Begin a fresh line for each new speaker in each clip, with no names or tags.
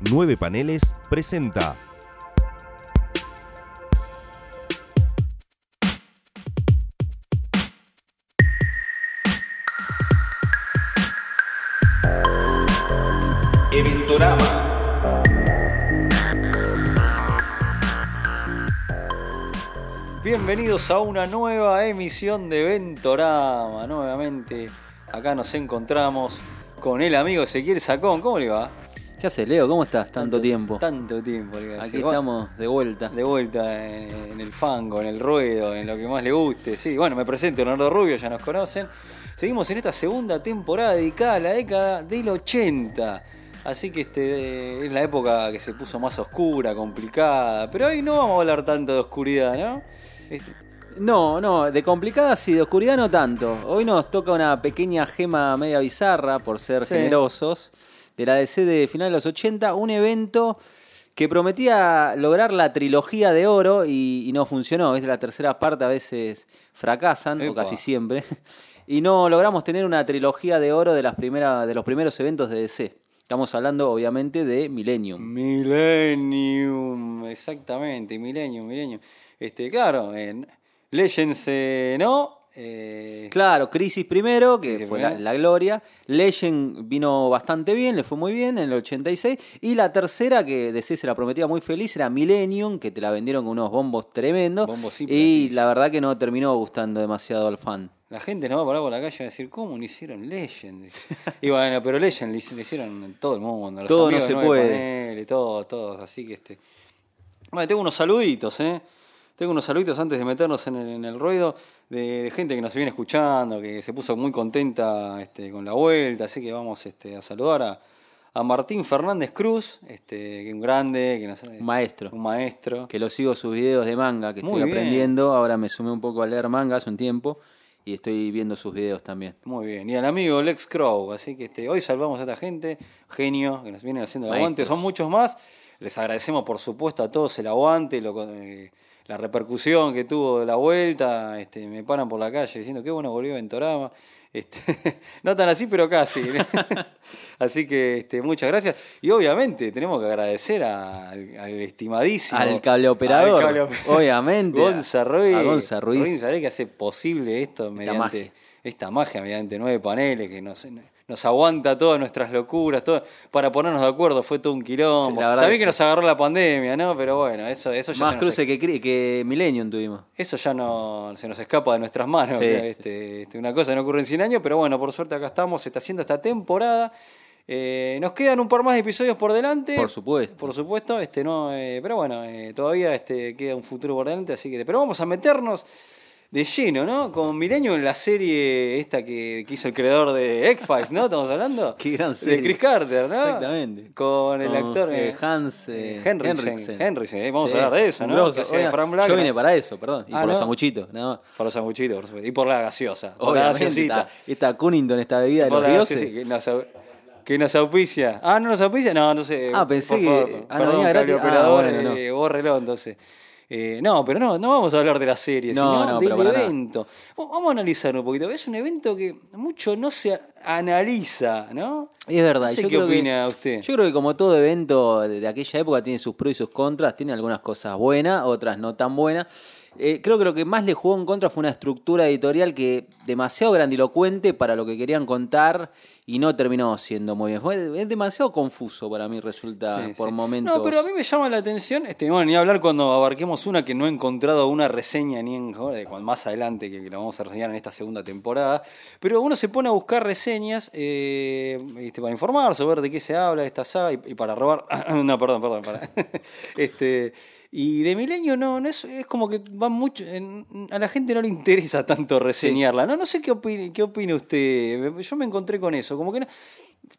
Nueve Paneles presenta. Eventorama.
Bienvenidos a una nueva emisión de Ventorama. Nuevamente acá nos encontramos con el amigo Ezequiel Sacón. ¿Cómo le va?
¿Qué haces, Leo? ¿Cómo estás? Tanto, tiempo.
Tanto tiempo. iba a
Aquí estamos de vuelta.
De vuelta en, en el fango, en el ruedo, en lo que más le guste. Sí, bueno, me presento Leonardo Rubio, ya nos conocen. Seguimos en esta segunda temporada dedicada a la década del 80. Así que este es la época que se puso más oscura, complicada. Pero hoy no vamos a hablar tanto de oscuridad, ¿no?
No, no, de complicadas y de oscuridad no tanto. Hoy nos toca una pequeña gema media bizarra, por ser
Sí.
generosos, de la DC de final de los 80, un evento que prometía lograr la trilogía de oro y, y no funcionó. ¿viste? La tercera parte a veces fracasan, o casi siempre. Y no logramos tener una trilogía de oro de, las primeras, de los primeros eventos de DC. Estamos hablando, obviamente, de Millennium.
Millennium, exactamente, Millennium, Millennium. Este, claro, en Legends eh, no. Eh,
Claro, Crisis primero, que
Crisis
fue la,
primero.
la gloria. Legend vino bastante bien, le fue muy bien en el 86. Y la tercera, que DC se la prometía muy feliz, era Millennium, que te la vendieron con unos bombos tremendos.
Bombos y
la verdad que no terminó gustando demasiado al fan.
la gente no va a parar por la calle y va a decir, ¿cómo no hicieron Legends? y bueno, pero Legend le, hicieron todo el mundo. Los
Todo no
amigos
se
de Nueve
puede.
Todos, todos. Así que este. Bueno, tengo unos saluditos, ¿eh? Tengo unos saluditos antes de meternos en el, en el ruido de, de gente que nos viene escuchando, que se puso muy contenta este, con la vuelta, así que vamos este, a saludar a, a Martín Fernández Cruz, este, que es un grande, que nos-
Un maestro.
un maestro.
Que lo sigo sus videos de manga, que
Muy
estoy
bien.
aprendiendo. Ahora me sumé un poco a leer manga hace un tiempo. Y estoy viendo sus videos también.
Muy bien, y al amigo Lex Crow, así que este, hoy salvamos a esta gente, genio, que nos vienen haciendo el aguante, son muchos más, les agradecemos por supuesto a todos el aguante, lo, eh, la repercusión que tuvo de la vuelta, este, me paran por la calle diciendo que bueno volvió Ventorama, este, no tan así pero casi, así que este, muchas gracias, y obviamente tenemos que agradecer al, al estimadísimo,
Al cable operador,
al cable operador,
obviamente.
Gonza Ruiz,
A Gonza Ruiz.
Ruiz que hace posible esto mediante
magia.
esta magia mediante nueve paneles que nos, nos aguanta todas nuestras locuras, todo, para ponernos de acuerdo fue todo un quilombo.
Sí,
También
que
que nos agarró la pandemia, ¿no? Pero bueno, eso, eso ya
Más
se nos,
cruce que, que Millennium tuvimos.
eso ya no se nos escapa de nuestras manos.
Sí,
este, este, una cosa que no ocurre en 100 años, pero bueno, por suerte acá estamos, se está haciendo esta temporada. Eh, nos quedan un par más de episodios por delante.
Por supuesto.
Por supuesto, este no, eh, pero bueno, eh, todavía este, queda un futuro por delante, así que. Pero vamos a meternos de lleno, ¿no? Con Milenio en la serie esta que, que hizo el creador de X-Files, ¿no? ¿Estamos hablando?
Qué gran
De
serie.
Chris Carter, ¿no?
Exactamente.
Con el actor
eh,
eh,
Hans, eh,
Henriksen.
Henriksen.
Henriksen, eh, vamos
Sí,
a hablar de eso, ¿no?
grosso.
Frank Black,
yo vine para eso, perdón. Y
Ah,
por los
¿no?
sanguchitos, nada más.
Para los sanguchitos, por supuesto. Y por la gaseosa. Por la gaseosita.
esta, Cunnington, esta bebida de
Por
los dioses.
que nos, au- que nos auspicia. Ah, ¿no nos auspicia? No, no sé.
Ah, pensé
por
que-
favor.
ah, no
Perdón,
gratis. Ah,
operador,
bueno, no.
eh, bórrelo entonces. Eh, no, pero no, no vamos a hablar de la serie,
No,
sino
no,
del
nada.
evento. Vamos a analizar un poquito. Es un evento que mucho no se analiza, ¿no?
Es verdad.
No sé
yo
qué
creo que-
opina usted.
Yo creo que como todo evento de aquella época tiene sus pros y sus contras, tiene algunas cosas buenas, otras no tan buenas. Eh, creo que lo que más le jugó en contra fue una estructura editorial que demasiado grandilocuente para lo que querían contar y no terminó siendo muy bien. Fue, es demasiado confuso para mí resulta
Sí,
por
sí.
momentos.
No, pero a mí me llama la atención, este, bueno, ni hablar cuando abarquemos una que no he encontrado una reseña ni en más adelante que, que la vamos a reseñar en esta segunda temporada. Pero uno se pone a buscar reseñas eh, este, para informar sobre de qué se habla de esta saga y, y para robar. no, perdón, perdón, para. este. Y de Milenio no, no es, es como que va mucho. en- a la gente no le interesa tanto reseñarla. No, no sé qué opine, qué opina usted. Yo me encontré con eso. Como que no,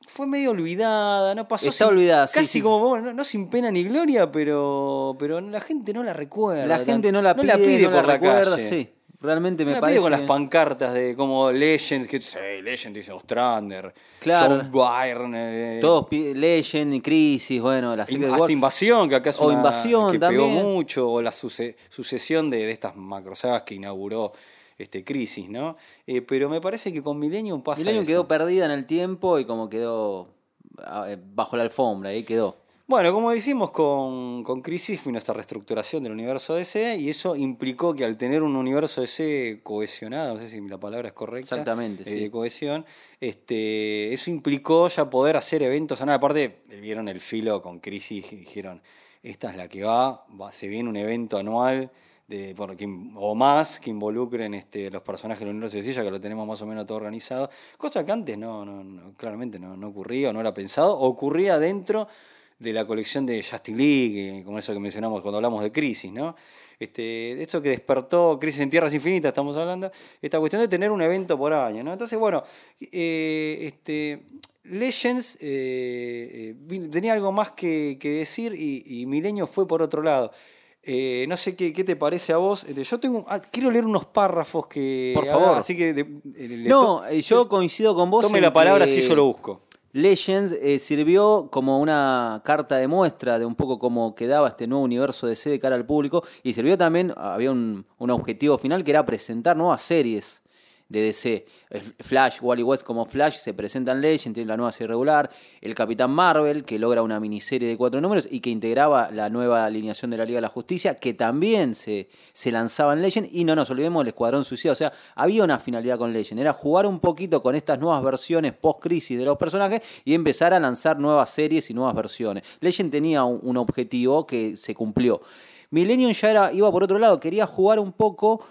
fue medio olvidada, no pasó
Está
sin-
olvidada, sí,
casi
sí,
como bueno, no, no sin pena ni gloria, pero pero la gente no la recuerda.
la gente no la pide, no
por la,
recuerda,
calle.
Realmente me
la
parece
con las pancartas de como Legends, que sí, Legend dice Ostrander,
Claro.
Byrne, eh,
Todos Legend y Crisis, bueno, la de
hasta
War-
Invasión, que acá es
O
una
Invasión
que
también.
pegó mucho, o la suce- sucesión de, de estas macrosagas que inauguró este Crisis, ¿no? Eh, pero me parece que con Millennium pasa
Millennium
eso.
quedó perdida en el tiempo y como quedó ah, eh, bajo la alfombra, ahí quedó.
Bueno, como decimos con, con Crisis fue nuestra reestructuración del universo DC y eso implicó que al tener un universo DC cohesionado, no sé si la palabra es correcta,
Exactamente,
eh,
sí.
de cohesión, este, eso implicó ya poder hacer eventos. Ah, aparte, vieron el filo con Crisis y dijeron, esta es la que va, va se viene un evento anual de, bueno, que o más que involucren este, los personajes del universo de Silla, que lo tenemos más o menos todo organizado. Cosa que antes no, no, no, claramente no, no ocurría o no era pensado, ocurría dentro de la colección de Justin League, eh, como eso que mencionamos cuando hablamos de Crisis, ¿no? Este, esto que despertó Crisis en Tierras Infinitas, estamos hablando, esta cuestión de tener un evento por año, ¿no? Entonces, bueno, eh, este, Legends eh, tenía algo más que, que decir y, y Milenio fue por otro lado. Eh, no sé qué, qué te parece a vos. Este, yo tengo, ah, quiero leer unos párrafos que.
Por favor.
así que de-
No, yo coincido con vos.
Tome la palabra
que
si yo lo busco.
Legends eh, sirvió como una carta de muestra de un poco cómo quedaba este nuevo universo de C de cara al público y sirvió también, había un, un objetivo final que era presentar nuevas series de DC. El Flash, Wally West como Flash se presenta en Legends, tiene la nueva serie regular. El Capitán Marvel, que logra una miniserie de cuatro números y que integraba la nueva alineación de la Liga de la Justicia, que también se, se lanzaba en Legend. Y no nos olvidemos del Escuadrón Suicida. O sea, había una finalidad con Legend. Era jugar un poquito con estas nuevas versiones post-crisis de los personajes y empezar a lanzar nuevas series y nuevas versiones. Legend tenía un, un objetivo que se cumplió. Millennium ya era, iba por otro lado, quería jugar un poco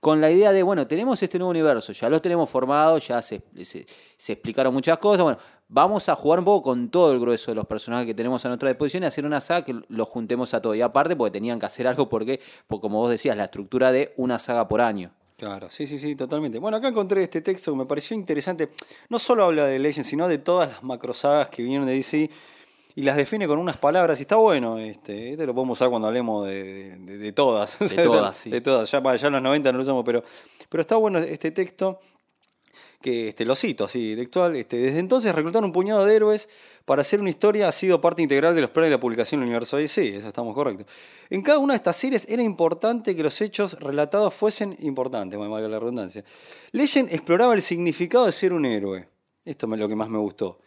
con la idea de, bueno, tenemos este nuevo universo, ya los tenemos formados, ya se, se- explicaron muchas cosas, bueno, vamos a jugar un poco con todo el grueso de los personajes que tenemos a nuestra disposición y hacer una saga que los juntemos a todos. Y aparte, porque tenían que hacer algo porque, porque, como vos decías, la estructura de una saga por año.
Claro, sí, sí, sí, totalmente. Bueno, acá encontré este texto que me pareció interesante. No solo habla de Legends, sino de todas las macrosagas que vinieron de DC y las define con unas palabras. Y está bueno, este, este lo podemos usar cuando hablemos de, de- de todas.
De todas, sí.
De todas. Ya, ya en los 90 no lo usamos, pero, pero está bueno este texto que este, lo cito así, textual. Este, desde entonces reclutaron un puñado de héroes para hacer una historia ha sido parte integral de los planes de la publicación del universo DC, eso estamos correctos. En cada una de estas series era importante que los hechos relatados fuesen importantes, me valga la redundancia. Legend exploraba el significado de ser un héroe. Esto es lo que más me gustó.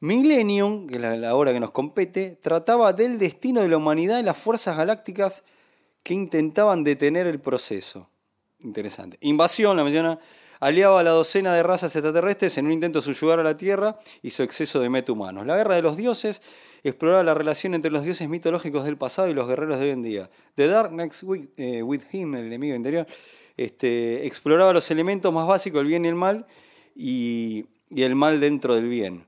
Millennium, que es la, obra que nos compete, trataba del destino de la humanidad y las fuerzas galácticas que intentaban detener el proceso. Interesante. Invasión, la menciona, aliaba a la docena de razas extraterrestres en un intento de subyugar a la Tierra y su exceso de meta-humanos. La guerra de los dioses exploraba la relación entre los dioses mitológicos del pasado y los guerreros de hoy en día. The Dark Next eh, with Him, el enemigo interior, este, exploraba los elementos más básicos, el bien y el mal, y el mal dentro del bien.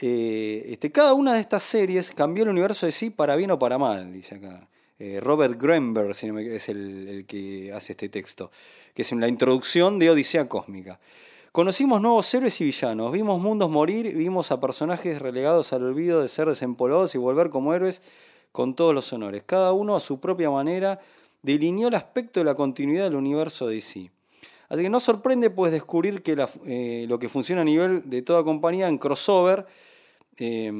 Eh, este, cada una de estas series cambió el universo de sí para bien o para mal, dice acá. Eh, Robert Greenberg si no me- es el, el que hace este texto, que es en la introducción de Odisea Cósmica. Conocimos nuevos héroes y villanos, vimos mundos morir, vimos a personajes relegados al olvido de ser desempolvados y volver como héroes con todos los honores. Cada uno a su propia manera delineó el aspecto de la continuidad del universo de DC. Así que no sorprende pues descubrir que eh, lo que funciona a nivel de toda compañía en crossover, eh,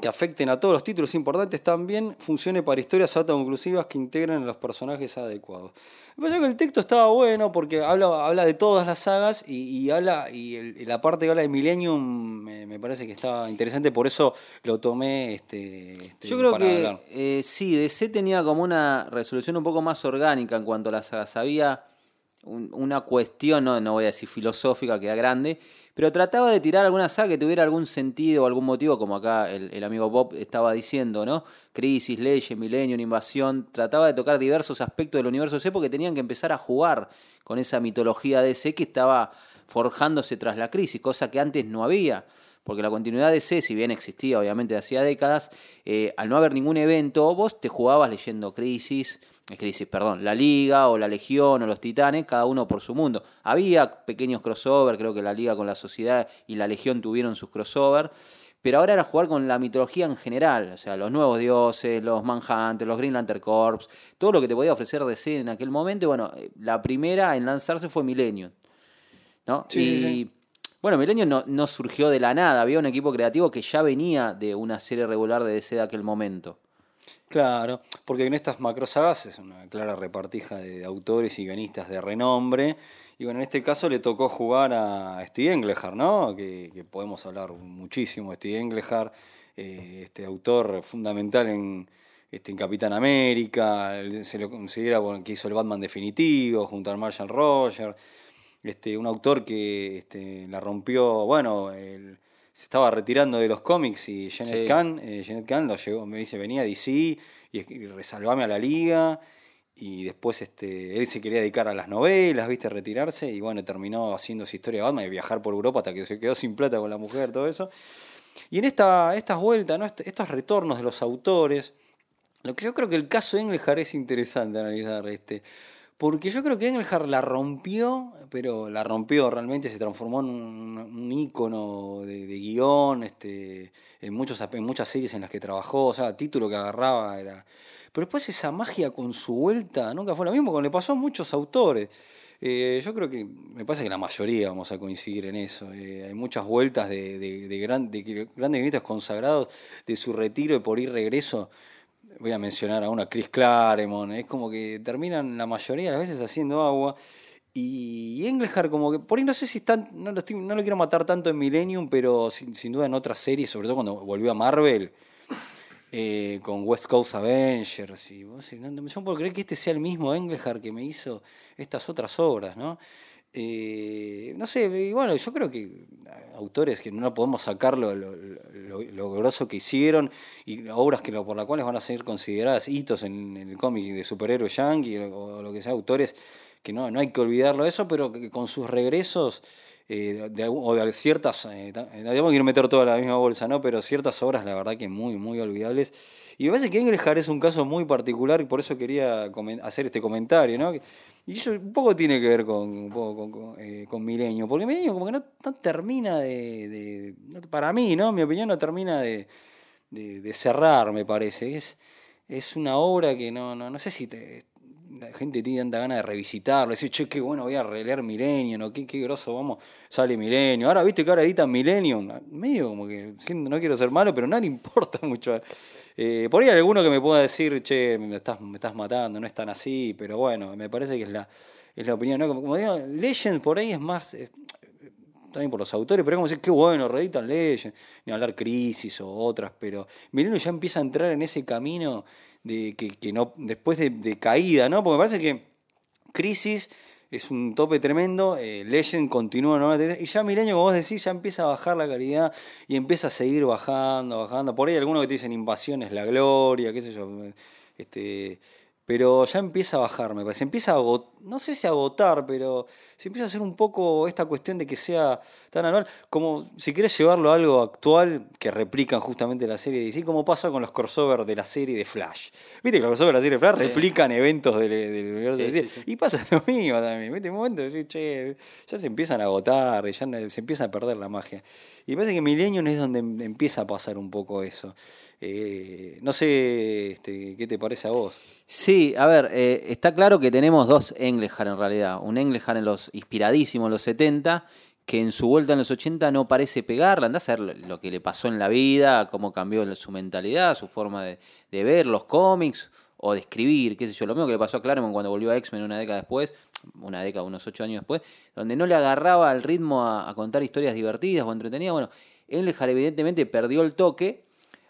que afecten a todos los títulos importantes, también funcione para historias autoconclusivas que integren a los personajes adecuados. Me pareció que el texto estaba bueno porque habla, habla de todas las sagas y, y habla y, el- la parte que habla de Millennium me, me parece que estaba interesante, por eso lo tomé este, este,
Yo creo
para
que eh, sí, DC tenía como una resolución un poco más orgánica en cuanto a las sagas. Había un- una cuestión, no, no voy a decir filosófica, que era grande, pero trataba de tirar alguna saga que tuviera algún sentido o algún motivo, como acá el, amigo Bob estaba diciendo, ¿no? Crisis, Legend, Millennium, Invasión. Trataba de tocar diversos aspectos del universo DC porque tenían que empezar a jugar con esa mitología DC que estaba forjándose tras la crisis, cosa que antes no había. Porque la continuidad de C, si bien existía obviamente de hacía décadas, eh, al no haber ningún evento, vos te jugabas leyendo Crisis, eh, Crisis, perdón, la Liga o la Legión o los Titanes, cada uno por su mundo. Había pequeños crossover, creo que la Liga con la Sociedad y la Legión tuvieron sus crossover, pero ahora era jugar con la mitología en general, o sea, los nuevos dioses, los Manhunters, los Green Lantern Corps, todo lo que te podía ofrecer DC en aquel momento. y Bueno, eh, la primera en lanzarse fue Millennium. ¿no?
Sí,
y
sí, sí.
Bueno, Millennium no, no surgió de la nada, había un equipo creativo que ya venía de una serie regular de DC de aquel momento.
Claro, porque en estas macrosagas es una clara repartija de autores y guionistas de renombre. Y bueno, en este caso le tocó jugar a Steve Englehart, ¿no? Que, podemos hablar muchísimo de Steve Englehart. eh, este autor fundamental en, este, en Capitán América, se lo considera que hizo el Batman definitivo junto al Marshall Rogers, este, un autor que este, la rompió, bueno, el- se estaba retirando de los cómics y Janet
Sí.
Kahn, eh, Janet Kahn lo llegó, me dice, venía a DC y, y resalvame a la liga. Y después este, él se quería dedicar a las novelas, viste, retirarse, y bueno, terminó haciendo su historia de Batman y viajar por Europa hasta que se quedó sin plata con la mujer, todo eso. Y en esta, estas vueltas, ¿no? Est- estos retornos de los autores, lo que yo creo que el caso de Engelhard es interesante analizar, este, porque yo creo que Engelhard la rompió, pero la rompió realmente, se transformó en un, un ícono de, guion, este, en, muchos, en muchas series en las que trabajó, o sea, título que agarraba era... Pero después esa magia con su vuelta nunca fue lo mismo, como le pasó a muchos autores. Eh, yo creo que, me parece que la mayoría vamos a coincidir en eso. Eh, hay muchas vueltas de, de, de grandes guionistas consagrados de su retiro y por ir regreso. Voy a mencionar a una Chris Claremont. Es como que terminan la mayoría de las veces haciendo agua. Y Engelhard como que, por ahí no sé si están, no lo, quiero matar tanto en Millennium, pero sin, duda en otras series, sobre todo cuando volvió a Marvel, eh, con West Coast Avengers. Y vos no, no, yo no puedo creer que este sea el mismo Engelhard que me hizo estas otras obras, ¿no? Eh, no sé, y bueno, yo creo que autores que no podemos sacar lo, lo, grosso que hicieron y obras que por las cuales van a ser consideradas hitos en, el cómic de superhéroe yankee o, lo que sea, autores que no, no hay que olvidarlo eso, pero que con sus regresos eh, o de ciertas, eh, eh, no quiero meter toda la misma bolsa, ¿no? pero ciertas obras la verdad que muy, muy olvidables. Y me parece que Engelhard es un caso muy particular y por eso quería hacer este comentario, ¿no? Y eso un poco tiene que ver con, un eh, Milenio, porque Milenio como que no, termina de, para mí, ¿no? Mi opinión no termina de, de, cerrar, me parece. Es, es una obra que no, no, no sé si te, la gente tiene tanta ganas de revisitarlo, decir, che, qué bueno, voy a releer Milenio, ¿no? Qué, qué grosso, vamos, sale Milenio. Ahora, viste que ahora editan Millennium, medio como que, no quiero ser malo, pero no le importa mucho. Eh, por ahí hay alguno que me pueda decir, che, me estás, me estás matando, no es tan así, pero bueno, me parece que es la, es la opinión, ¿no? Como, digo, Legend por ahí es más, eh, también por los autores, pero es como decir, qué bueno, reeditan Legend, ni hablar Crisis o otras, pero Milenio ya empieza a entrar en ese camino de que, que no, después de, de caída, ¿no? Porque me parece que Crisis es un tope tremendo, eh, Legend continúa ¿no? y ya Milenio, como vos decís, ya empieza a bajar la calidad y empieza a seguir bajando, bajando. Por ahí algunos que te dicen invasión es la gloria, qué sé yo. Este, pero ya empieza a bajar, me parece. Empieza a agotar, no sé si a agotar, pero se empieza a hacer un poco esta cuestión de que sea tan anual, como si querés llevarlo a algo actual que replican justamente la serie de DC, como pasa con los crossovers de la serie de Flash. Viste que los crossovers de la serie de Flash replican eventos del, del universo
Sí,
de DC.
sí.
Y pasa lo mismo también. ¿viste? Un momento decís, che, ya se empiezan a agotar, ya se empieza a perder la magia. Y me parece que Millennium es donde em- empieza a pasar un poco eso. Eh, no sé este, qué te parece a vos.
Sí, a ver, eh, está claro que tenemos dos Engelhard en realidad. Un Engelhard en los inspiradísimo en los 70, que en su vuelta en los 80 no parece pegarla. Andá a saber lo- que le pasó en la vida, cómo cambió su mentalidad, su forma de, ver los cómics o de escribir, qué sé yo. Lo mismo que le pasó a Claremont cuando volvió a X-Men una década después, una década, unos ocho años después, donde no le agarraba el ritmo a, a contar historias divertidas o entretenidas. Bueno, Engelhard evidentemente perdió el toque.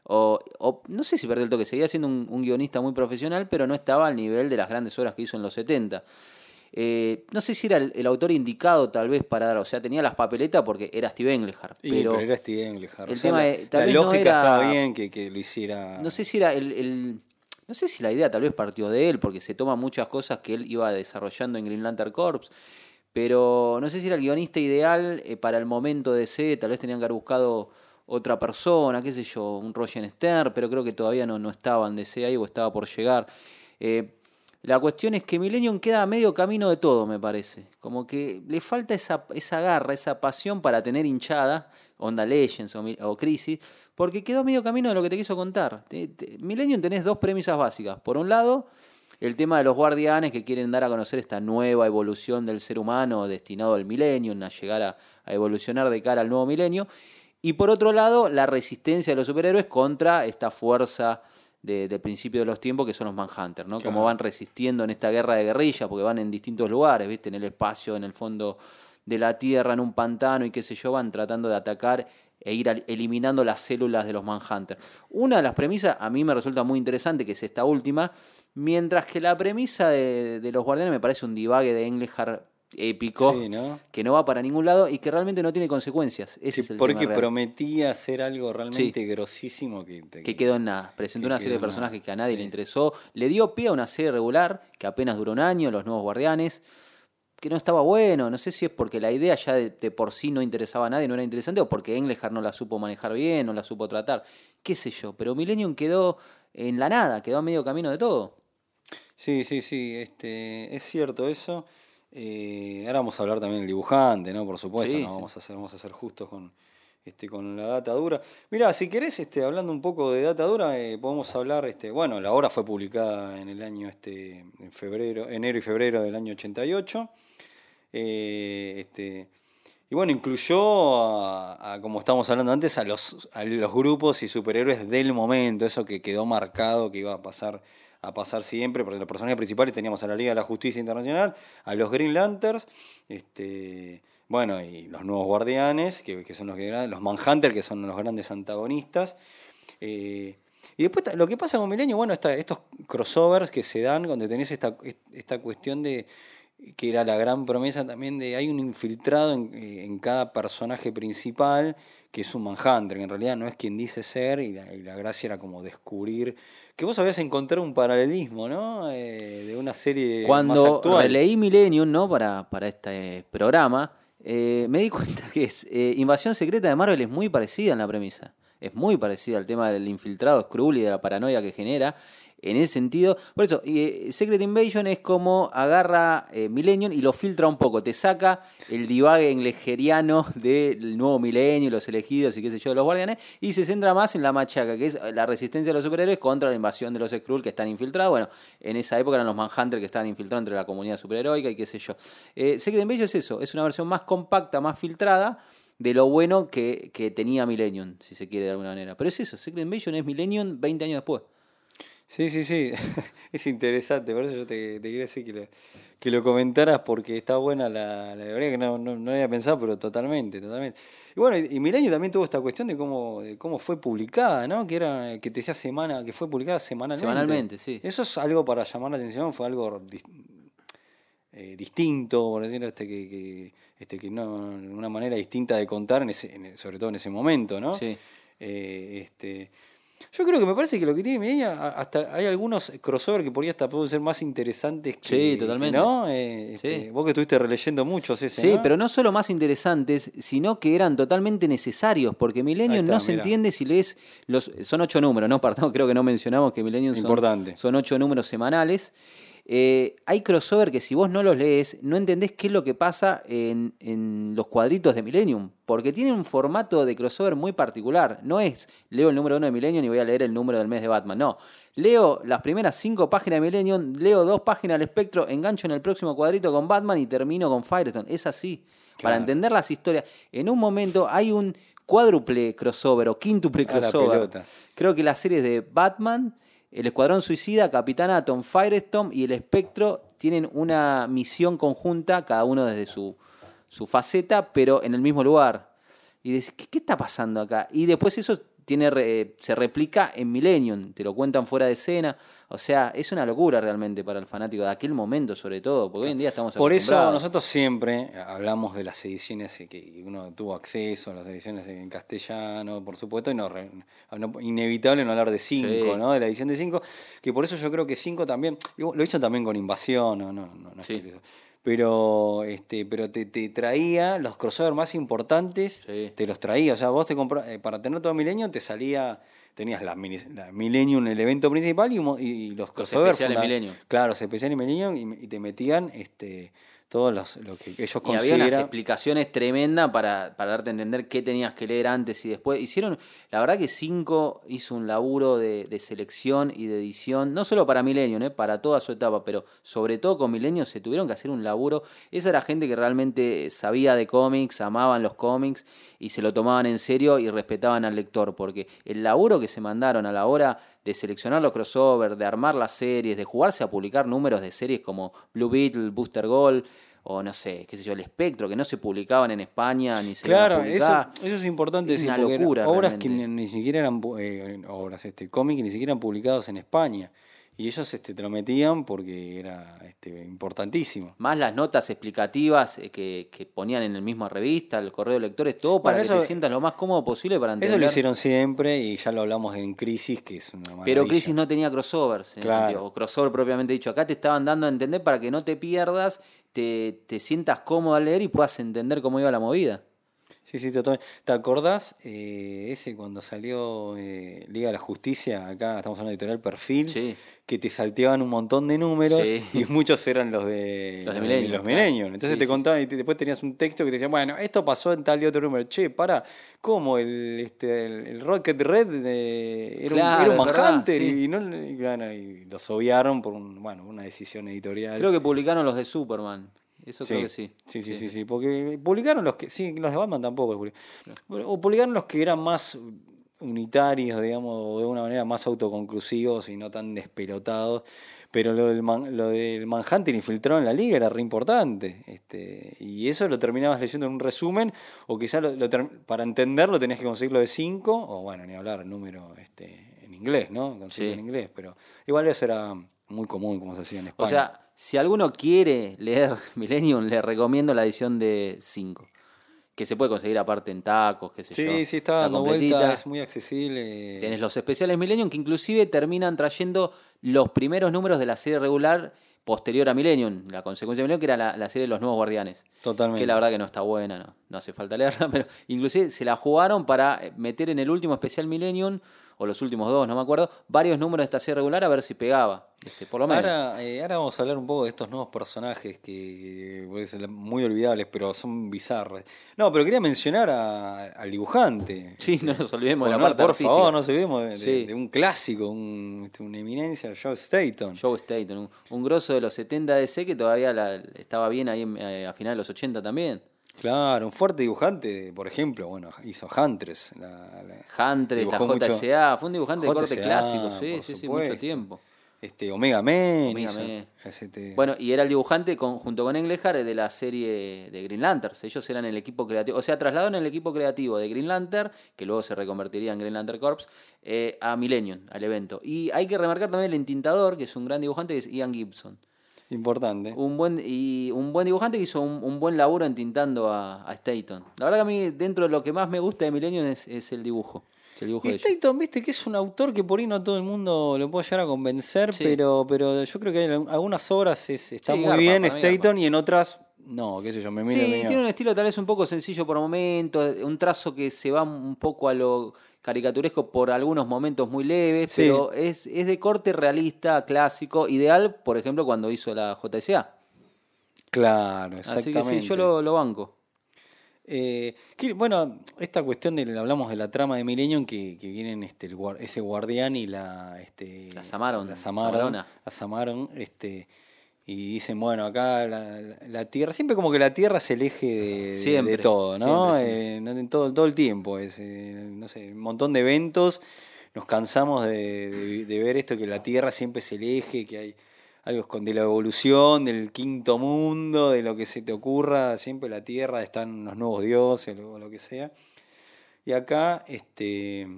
O, o no sé si perdió el toque, seguía siendo un, un guionista muy profesional, pero no estaba al nivel de las grandes obras que hizo en los 70. Eh, no sé si era el, el autor indicado tal vez para dar, o sea, tenía las papeletas porque era Steve Englehart, pero,
era Steve Englehart.
el
O sea,
tema
la,
es- tal
la
vez no
lógica
era-
estaba bien que, que lo hiciera.
no sé si era el, el- no sé si la idea tal vez partió de él, porque se toma muchas cosas que él iba desarrollando en Green Lantern Corps, pero no sé si era el guionista ideal eh, para el momento de C, tal vez tenían que haber buscado otra persona, qué sé yo, un Roger Stern, pero creo que todavía no, no estaba en o estaba por llegar. Eh, la cuestión es que Millennium queda a medio camino de todo, me parece. Como que le falta esa, esa garra, esa pasión para tener hinchada, Onda Legends o, Crisis, porque quedó a medio camino de lo que te quiso contar. Te- Millennium tenés dos premisas básicas. Por un lado, el tema de los guardianes que quieren dar a conocer esta nueva evolución del ser humano destinado al Millennium, a llegar a, a evolucionar de cara al nuevo milenio. Y por otro lado, la resistencia de los superhéroes contra esta fuerza de, del principio de los tiempos que son los Manhunters, ¿no? Cómo
Claro.
van resistiendo en esta guerra de guerrillas, porque van en distintos lugares, ¿viste? En el espacio, en el fondo de la tierra, en un pantano y qué sé yo, van tratando de atacar e ir eliminando las células de los Manhunter. Una de las premisas a mí me resulta muy interesante, que es esta última, mientras que la premisa de, de los Guardianes me parece un divague de Englehart épico,
Sí, ¿no?
que no va para ningún lado y que realmente no tiene consecuencias. Ese
Sí,
es el
porque prometía hacer algo realmente grosísimo que,
que quedó en nada. Presentó una serie de personajes
nada,
que a nadie le interesó. Le dio pie a una serie regular que apenas duró un año, Los Nuevos Guardianes, que no estaba bueno. No sé si es porque la idea ya de, de por sí no interesaba a nadie, no era interesante, o porque Englehart no la supo manejar bien, no la supo tratar. Qué sé yo. Pero Millennium quedó en la nada, quedó a medio camino de todo.
Sí, sí, sí, este, es cierto eso. Eh, ahora vamos a hablar también del dibujante, ¿no? Por supuesto,
Sí,
no
sí.
vamos a ser, vamos a ser justos con, este, con la data dura. Mira, si querés, este, hablando un poco de data dura, eh, podemos hablar, este, bueno, la obra fue publicada en el año, este, en febrero, enero y febrero del año 88. Eh, este, y bueno, incluyó, a, a, como estábamos hablando antes, a los, a los grupos y superhéroes del momento, eso que quedó marcado que iba a pasar, a pasar siempre, porque los personajes principales teníamos a la Liga de la Justicia Internacional, a los Green Lanterns, este, bueno, y los nuevos guardianes, que, son los, que, los Manhunter, que son los grandes antagonistas. Eh, y después lo que pasa con Milenio, bueno, estos crossovers que se dan donde tenés esta, esta cuestión de que era la gran promesa también de hay un infiltrado en, eh, en cada personaje principal que es un Manhunter, que en realidad no es quien dice ser y la, y la gracia era como descubrir que vos habías encontrado un paralelismo, ¿no? Eh, de una serie más
Cuando
actual.
releí Millennium, ¿no? Para, para este programa, eh, me di cuenta que es, eh, Invasión Secreta de Marvel es muy parecida en la premisa. Es muy parecida al tema del infiltrado Skrull y de la paranoia que genera. En ese sentido, por eso, eh, Secret Invasion es como agarra eh, Millennium y lo filtra un poco, te saca el divague englejeriano del nuevo milenio, los elegidos y qué sé yo, de los guardianes, y se centra más en la machaca, que es la resistencia de los superhéroes contra la invasión de los Skrull que están infiltrados. Bueno, en esa época eran los Manhunter que estaban infiltrados entre la comunidad superheroica y qué sé yo. Eh, Secret Invasion es eso, es una versión más compacta, más filtrada de lo bueno que, que tenía Millennium, si se quiere de alguna manera. Pero es eso, Secret Invasion es Millennium 20 años después.
Sí, sí, sí, es interesante, por eso yo te, te quería decir que lo, que lo comentaras porque está buena la, la teoría que no, no, no había pensado, pero totalmente, totalmente. Y bueno, y, y Milenio también tuvo esta cuestión de cómo, de cómo fue publicada, ¿no? Que era, que te decía semana, que fue publicada semanalmente.
Semanalmente, sí.
Eso es algo para llamar la atención, fue algo eh, distinto, por decirlo, este, que, que, este, que no, una manera distinta de contar, en ese, en- sobre todo en ese momento, ¿no?
Sí.
Eh, este, yo creo que me parece que lo que tiene a- hasta hay algunos crossover que por ahí hasta pueden ser más interesantes que,
Sí, totalmente.
¿no? Eh, este,
Sí.
Vos que estuviste releyendo muchos ese,
Sí,
¿no?
pero no solo más interesantes, sino que eran totalmente necesarios, porque
está,
no se
mirá.
entiende si lees los... Son ocho números, ¿no? Perdón, creo que no mencionamos que Millennium son,
Importante.
son ocho números semanales. Eh, hay crossover que si vos no los lees, no entendés qué es lo que pasa en, en los cuadritos de Millennium, porque tienen un formato de crossover muy particular. No es leo el número uno de Millennium y voy a leer el número del mes de Batman, no. Leo las primeras cinco páginas de Millennium, leo dos páginas del espectro, engancho en el próximo cuadrito con Batman y termino con Firestone. Es así. Para entender las historias, en un momento hay un cuádruple crossover o quíntuple crossover. Creo que las series de Batman, el Escuadrón Suicida, Capitán Atom, Firestorm y el Espectro tienen una misión conjunta, cada uno desde su, su faceta, pero en el mismo lugar. Y decís, ¿qué, qué está pasando acá? Y después eso tiene re- se replica en Millennium, te lo cuentan fuera de escena. O sea, es una locura realmente para el fanático de aquel momento, sobre todo, porque hoy en día estamos
Por eso nosotros siempre hablamos de las ediciones que uno tuvo acceso, las ediciones en castellano, por supuesto, y no, inevitable no hablar de 5,
Sí.
¿no? De la edición de 5, que por eso yo creo que 5 también, lo hizo también con Invasión, no, no, no, no es que. Pero este pero te, te traía los crossover más importantes,
Sí.
te los traía, o sea, vos te compras, eh, para tener todo Milenio te salía, tenías la, la Millennium, el evento principal y, y- y los
especiales Millennium.
Claro, los especiales Millennium y, y te metían este todos los lo que ellos
Y había
consideran.
unas explicaciones tremendas para, para darte a entender qué tenías que leer antes y después. Hicieron, la verdad que Cinco hizo un laburo de, de selección y de edición, no solo para Millennium, eh, para toda su etapa, pero sobre todo con Millennium se tuvieron que hacer un laburo. Esa era gente que realmente sabía de cómics, amaban los cómics y se lo tomaban en serio y respetaban al lector, porque el laburo que se mandaron a la hora de seleccionar los crossover, de armar las series, de jugarse a publicar números de series como Blue Beetle, Booster Gold o no sé, qué sé yo, el espectro, que no se publicaban en España ni se
Claro, eso, eso es importante
Es
decir,
una locura,
obras que
realmente.
ni, ni siquiera eran eh, obras, este, cómics que ni siquiera eran publicados en España. Y ellos este, te lo metían porque era este, importantísimo.
Más las notas explicativas eh, que, que ponían en la misma revista, el correo de lectores, todo para que te sientas lo más cómodo posible para entender.
Eso lo hicieron siempre y ya lo hablamos en Crisis, que es una maravilla.
Pero Crisis no tenía crossovers, ese
Claro.
o crossover propiamente dicho. Acá te estaban dando a entender para que no te pierdas, te, te sientas cómodo al leer y puedas entender cómo iba la movida.
Sí, sí, totalmente. ¿Te acordás eh, ese cuando salió eh, Liga de la Justicia? Acá estamos hablando de editorial Perfil.
Sí.
Que te salteaban un montón de números
Sí.
y muchos eran los de
Los de
los. Entonces
Sí,
te contaban y te- después tenías un texto que te decía, bueno, esto pasó en tal y otro número. Che, para, ¿cómo? El, este, el, el Rocket Red de- era,
Claro,
un, era un
sí.
y, no, y, bueno, y los obviaron por un, bueno, una decisión editorial.
Creo que publicaron los de Superman. Eso creo que sí.
Sí, sí, sí, sí, porque publicaron los que, sí, los de Batman tampoco. O publicaron los que eran más unitarios, digamos, o de una manera más autoconclusivos y no tan despelotados. Pero lo del, man- lo del Manhunter infiltrado en la liga era re importante. Este, y eso lo terminabas leyendo en un resumen, o quizás lo, lo ter- para entenderlo tenías que conseguirlo de 5, o bueno, ni hablar, número este, en inglés, ¿no? Conseguirlo
Sí.
en inglés, pero igual eso era muy común como se hacía en España.
O sea, si alguno quiere leer Millennium, le recomiendo la edición de 5. Que se puede conseguir aparte en tacos, qué sé yo.
Sí, sí, está dando vuelta, es muy accesible.
Tenés los especiales Millennium que inclusive terminan trayendo los primeros números de la serie regular posterior a Millennium, la consecuencia de Millennium, que era la, la serie de los nuevos guardianes.
Totalmente.
Que la verdad que no está buena, no, no hace falta leerla, pero inclusive se la jugaron para meter en el último especial Millennium, o los últimos dos, no me acuerdo, varios números de esta serie regular a ver si pegaba, este, por lo menos.
Ahora, eh, ahora vamos a hablar un poco de estos nuevos personajes que pueden ser muy olvidables, pero son bizarros. No, pero quería mencionar a- al dibujante.
Sí, no nos olvidemos de la
Por,
parte
por
artística.
favor, no se olvidemos de, de-
Sí.
de un clásico, un, este, una eminencia, Joe Staton.
Joe Staton, un, un grosso de los 70 DC que todavía la- estaba bien ahí en- eh, a finales de los 80 también.
Claro, un fuerte dibujante, por ejemplo, bueno, hizo Huntress. La, la-
Huntress, la
mucho-
JSA, fue un dibujante de corte clásico, sí, sí, sí, mucho tiempo.
Este, Omega hizo- este-
Bueno, y era el dibujante con, junto con Englehart de la serie de Green Lanterns. Ellos eran el equipo creativo. O sea, trasladaron el equipo creativo de Green Lantern, que luego se reconvertiría en Green Lantern Corps, eh, a Millennium, al evento. Y hay que remarcar también el entintador, que es un gran dibujante, que es Ian Gibson.
Importante.
Un buen, y un buen dibujante que hizo un, un buen laburo entintando a, a Staton. La verdad que a mí, dentro de lo que más me gusta de Millennium es, es el dibujo. el dibujo
Y
de.
Staton, viste que es un autor que por ahí no todo el mundo lo puede llegar a convencer,
Sí.
pero, pero yo creo que en algunas obras es- está
Sí,
muy
garpa,
bien Staton y en otras no, qué sé yo, me miro
Sí, tiene un estilo tal vez un poco sencillo por momentos, un trazo que se va un poco a lo caricaturesco por algunos momentos muy leves,
Sí.
pero es, es de corte realista, clásico, ideal, por ejemplo, cuando hizo la JSA.
Claro,
Así
exactamente.
que sí, yo lo, lo banco.
Eh, que- bueno, esta cuestión de hablamos de la trama de Millennium que, que vienen este el ese guardián y la este
La Samaron,
la Samaron,
Samarona.
la Samaron, este y dicen, bueno, acá la, la- Tierra, siempre como que la Tierra es el eje de, de-
Siempre,
de todo, ¿no?
siempre, siempre.
Eh, todo, todo el tiempo, es, eh, no sé, un montón de eventos, nos cansamos de, de- de ver esto, que la Tierra siempre es el eje, que hay algo de la evolución, del quinto mundo, de lo que se te ocurra, siempre la Tierra están los nuevos dioses o lo que sea. Y acá, este,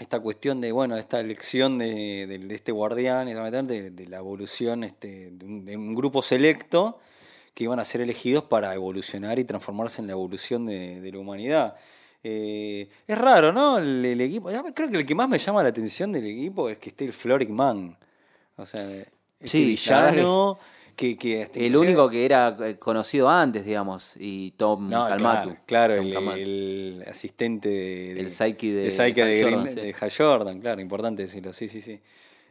esta cuestión de, bueno, esta elección de, de- de este guardián, de, de la evolución este, de, un, de un grupo selecto que iban a ser elegidos para evolucionar y transformarse en la evolución de, de la humanidad. Eh, es raro, ¿no? El, el equipo. Creo que el que más me llama la atención del equipo es que esté el Floric Man. O sea, este
Sí,
villano que, que hasta
El único que era eh, conocido antes, digamos, y Tom
No,
Calmatu.
Claro, claro,
Tom
el,
Calmatu.
el asistente de,
El psyche de- de
de,
Hal
Green-
Jordan, sí.
de Hal Jordan, claro, importante decirlo, sí, sí, sí.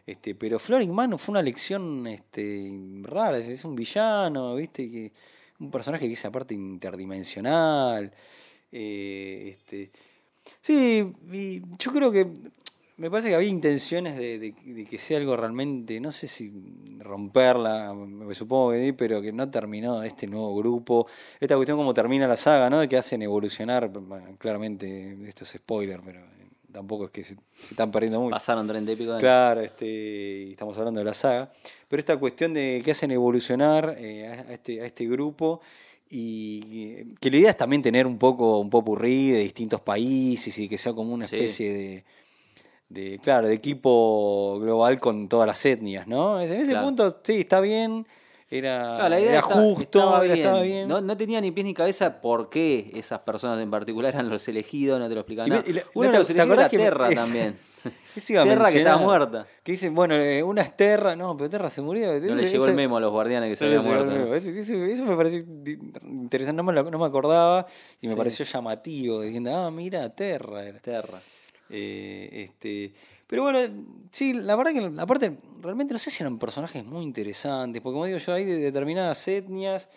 Este, pero Floric Man fue una elección este, rara, es- es un villano, viste, que un personaje que es aparte interdimensional. eh, este, sí, y yo creo que me parece que había intenciones de, de- de que sea algo realmente, no sé si romperla, me supongo que sí, pero que no terminó este nuevo grupo. Esta cuestión como termina la saga, ¿no? De que hacen evolucionar, bueno, claramente, esto es spoiler, pero tampoco es que se, se están perdiendo mucho.
Pasaron 30 y pico de años.
Claro, este, estamos hablando de la saga. Pero esta cuestión de que hacen evolucionar eh, a, este, a este grupo y que la idea es también tener un poco un popurrí de distintos países y que sea como una
Sí.
especie de, de, claro, de equipo global con todas las etnias, ¿no? En ese
Claro.
punto, sí, está bien, era,
Claro, la idea
era
está-
justo,
estaba bien.
estaba bien.
No, no tenía ni pies ni cabeza por qué esas personas en particular eran los elegidos, no te lo explicaban
Y
nada.
y la-
Uno
¿no
de
te-
los
te
elegidos
acordás
era
que-
Terra
es-
también.
Iba
Terra que estaba muerta.
Que dicen, bueno, eh, una es Terra, no, pero Terra se murió.
No le llegó el memo a los guardianes que se había muerto.
Eso, me pareció interesante, no me, lo- no me acordaba y me
Sí.
pareció llamativo, diciendo, ah, mira, Terra era.
Terra.
Eh, este, pero bueno, sí, la verdad que aparte, realmente no sé si eran personajes muy interesantes, porque como digo yo, hay de determinadas etnias,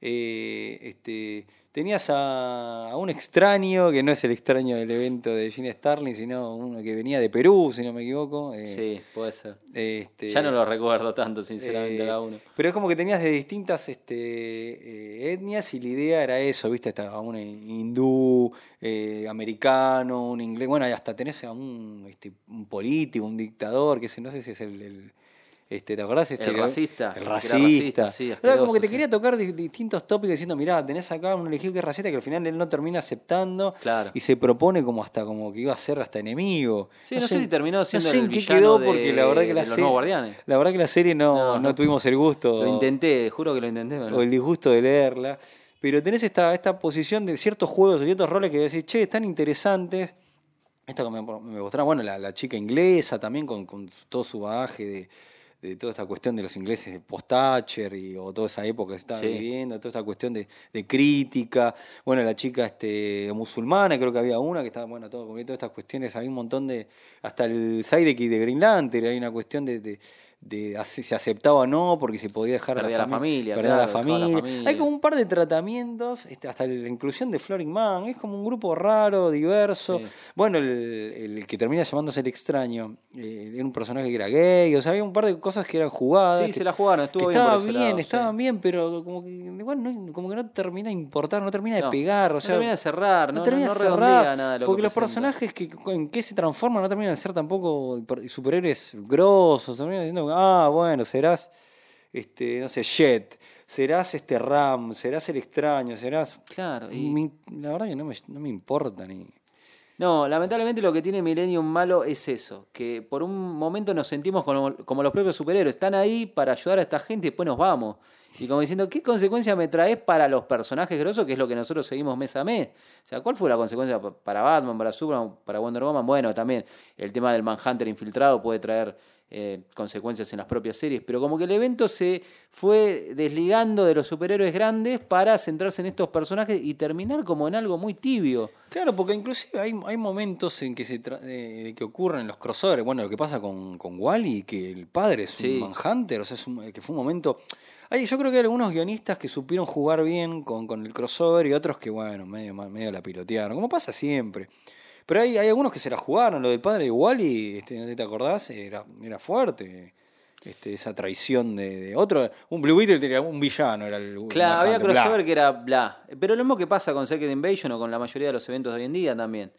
eh, este, tenías a, a un extraño, que no es el extraño del evento de Gene Starling, sino uno que venía de Perú, si no me equivoco. eh,
Sí, puede ser.
este,
Ya no lo recuerdo tanto, sinceramente,
eh,
cada uno.
Pero es como que tenías de distintas este, eh, etnias y la idea era eso, ¿viste? Estaba un hindú, eh, americano, un inglés. Bueno, y hasta tenés a un, este, un político, un dictador, que no sé si es el. el- este, ¿Te acordás? Este,
El racista,
El racista.
racista, sí,
o sea, como que te
sí.
quería tocar di- distintos tópicos diciendo, mirá, tenés acá un elegido que es racista que al final él no termina aceptando
Claro.
y se propone como hasta como que iba a ser hasta enemigo.
Sí, no sé si terminó siendo
no sé
el
en qué
villano
quedó
de-
porque la verdad que la serie, la verdad que la serie no,
No,
tuvimos el gusto
Lo intenté, juro que lo intenté. pero
o el disgusto de leerla, pero tenés esta, esta posición de ciertos juegos o ciertos roles que decís, che, están interesantes. Esto que me, me mostraba, bueno, la, la chica inglesa también con, con todo su bagaje de, de toda esta cuestión de los ingleses de post-Thatcher y, o toda esa época que se estaba
Sí.
viviendo, toda esta cuestión de, de crítica. Bueno, la chica este, musulmana, creo que había una que estaba, bueno, todo, con todas estas cuestiones, había un montón de, hasta el Sidekick de Green Lantern, hay una cuestión de, de, de si se aceptaba o no, porque se podía dejar
Perdía la
fami-
familia,
perdía la
claro, la
familia.
familia.
Hay como un par de tratamientos, este, hasta la inclusión de Floring Man, es como un grupo raro, diverso.
Sí.
Bueno, el, el que termina llamándose el extraño, eh, era un personaje que era gay, o sea, había un par de cosas que eran jugadas.
Sí,
que-
se la jugaron, estuvo
que
bien
Estaba bien,
lado, sí.
estaban bien, pero como que, igual no, como que no termina de importar, no termina de pegar, o
no
sea.
termina de cerrar, no-
termina de cerrar,
nada lo que
Porque los personajes que en qué se transforman no terminan de ser tampoco superhéroes grosos, terminan diciendo, ah, bueno, serás este, no sé, Jet, serás este Ram, serás el extraño, serás.
Claro, y-
Mi- la verdad que no me, no me importa ni.
No, lamentablemente lo que tiene Millennium malo es eso, que por un momento nos sentimos como, como los propios superhéroes, están ahí para ayudar a esta gente y después nos vamos. Y como diciendo, ¿qué consecuencia me traes para los personajes grosos, que es lo que nosotros seguimos mes a mes? O sea, ¿cuál fue la consecuencia pa- para Batman, para Superman, para Wonder Woman? Bueno, también el tema del Manhunter infiltrado puede traer eh, consecuencias en las propias series, pero como que el evento se fue desligando de los superhéroes grandes para centrarse en estos personajes y terminar como en algo muy tibio.
Claro, porque inclusive hay, hay momentos en que se tra- eh, que ocurren los crossovers. Bueno, lo que pasa con, con Wally, que el padre es
Sí.
un Manhunter, o sea, es un- que fue un momento. Yo creo que hay algunos guionistas que supieron jugar bien con, con el crossover y otros que, bueno, medio, medio la pilotearon, como pasa siempre. Pero hay, hay algunos que se la jugaron, lo del padre de Wally, este, no te acordás, era, era fuerte. Este, esa traición de, de otro. Un Blue Beetle tenía un villano, era el.
Claro, había
Manhunter, bla.
crossover que era bla. Pero lo mismo que pasa con Secret Invasion o con la mayoría de los eventos de hoy en día también.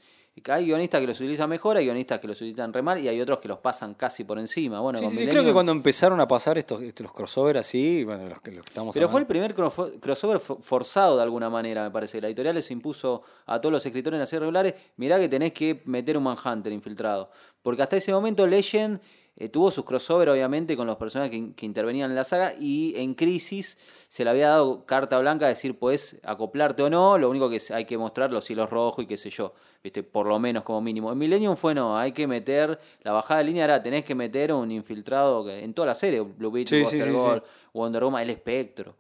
Hay guionistas que los utilizan mejor, hay guionistas que los utilizan re mal y hay otros que los pasan casi por encima. Bueno,
Sí,
con
sí, creo que cuando empezaron a pasar estos, estos crossover así, bueno, los que, los que estamos
Pero fue el primer crossover fo- forzado de alguna manera, me parece. La editorial les impuso a todos los escritores en series regulares, mirá que tenés que meter un Manhunter infiltrado. Porque hasta ese momento Legend eh, tuvo sus crossover, obviamente, con los personajes que, in- que intervenían en la saga y en Crisis se le había dado carta blanca a decir, puedes acoplarte o no, lo único que hay que mostrar los hilos rojos y qué sé yo, ¿viste? por lo menos como mínimo. En Millennium fue no, hay que meter, la bajada de línea era, tenés que meter un infiltrado que, en toda la serie, Blue Beetle,
Sí, sí,
Buster
sí, sí.
Gold, Wonder Woman, el espectro.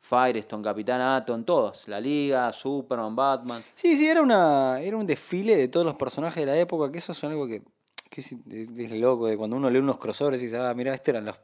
Firestone, Capitán Atom, todos. La Liga, Superman, Batman.
Sí, sí, era, una, era un desfile de todos los personajes de la época, que eso es algo que, que es, es loco, de cuando uno lee unos crossovers y dice, ah, mira, estos eran los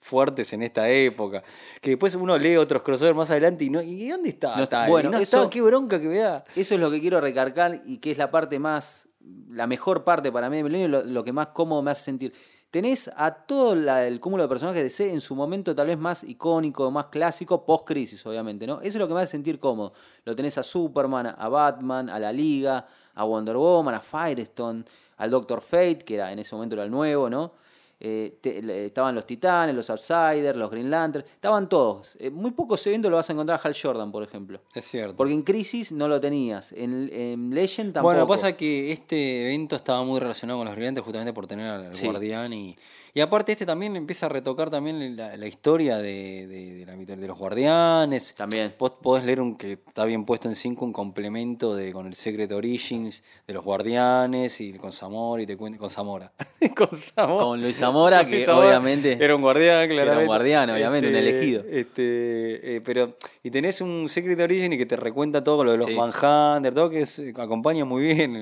fuertes en esta época. Que después uno lee otros crossovers más adelante y no, ¿y dónde está?
No está- bueno,
no
eso-
está, qué bronca que me da.
Eso es lo que quiero recargar y que es la parte más, la mejor parte para mí de Milenio, lo, lo que más cómodo me hace sentir. Tenés a todo el cúmulo de personajes de DC en su momento tal vez más icónico, más clásico, post-crisis, obviamente, ¿no? Eso es lo que me hace sentir cómodo. Lo tenés a Superman, a Batman, a la Liga, a Wonder Woman, a Firestone, al Doctor Fate, que era en ese momento era el nuevo, ¿no? Eh, te- estaban los Titanes, los Outsiders, los Green Lantern, estaban todos. Eh, muy pocos eventos lo vas a encontrar a Hal Jordan, por ejemplo.
Es cierto.
Porque en Crisis no lo tenías, en, en Legend tampoco.
Bueno, pasa que este evento estaba muy relacionado con los brillantes justamente por tener al
Sí.
guardián y, y aparte este también empieza a retocar también la, la historia de, de, de la de los guardianes.
También.
Vos podés leer un que está bien puesto en 5 un complemento de con el Secret Origins de los guardianes y con Zamora y te cuenta con Zamora. con Zamora.
Con Luis Zamora, que
Zamora
obviamente
era un guardián,
era un guardián, obviamente, un elegido.
Este, eh, pero y tenés un Secret Origin y que te recuenta todo lo de los
Sí.
Manhunter, todo que es- acompaña muy bien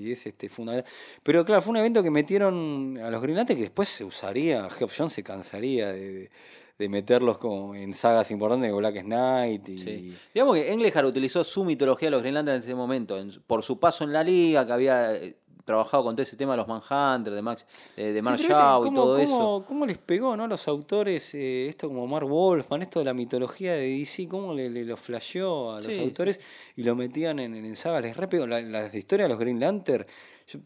y es este fundamental. Pero claro, fue un evento que metieron a los Green Lantern que después se usaría, Geoff Jones se cansaría de, de meterlos como en sagas importantes como Black Knight y
Sí. Digamos que Englehart utilizó su mitología de los Green Lantern en ese momento, en por su paso en la liga, que había eh, trabajado con todo ese tema de los Manhunter, de Max, de, de
Sí,
Mark
viste
Shaw y todo
cómo-
eso.
¿Cómo les pegó, no? Los autores, eh, esto como Mark Wolfman, esto de la mitología de DC, cómo le, le lo flasheó a los
Sí,
autores y lo metían en, en, sagas. Les. La, la historia de los Green Lantern,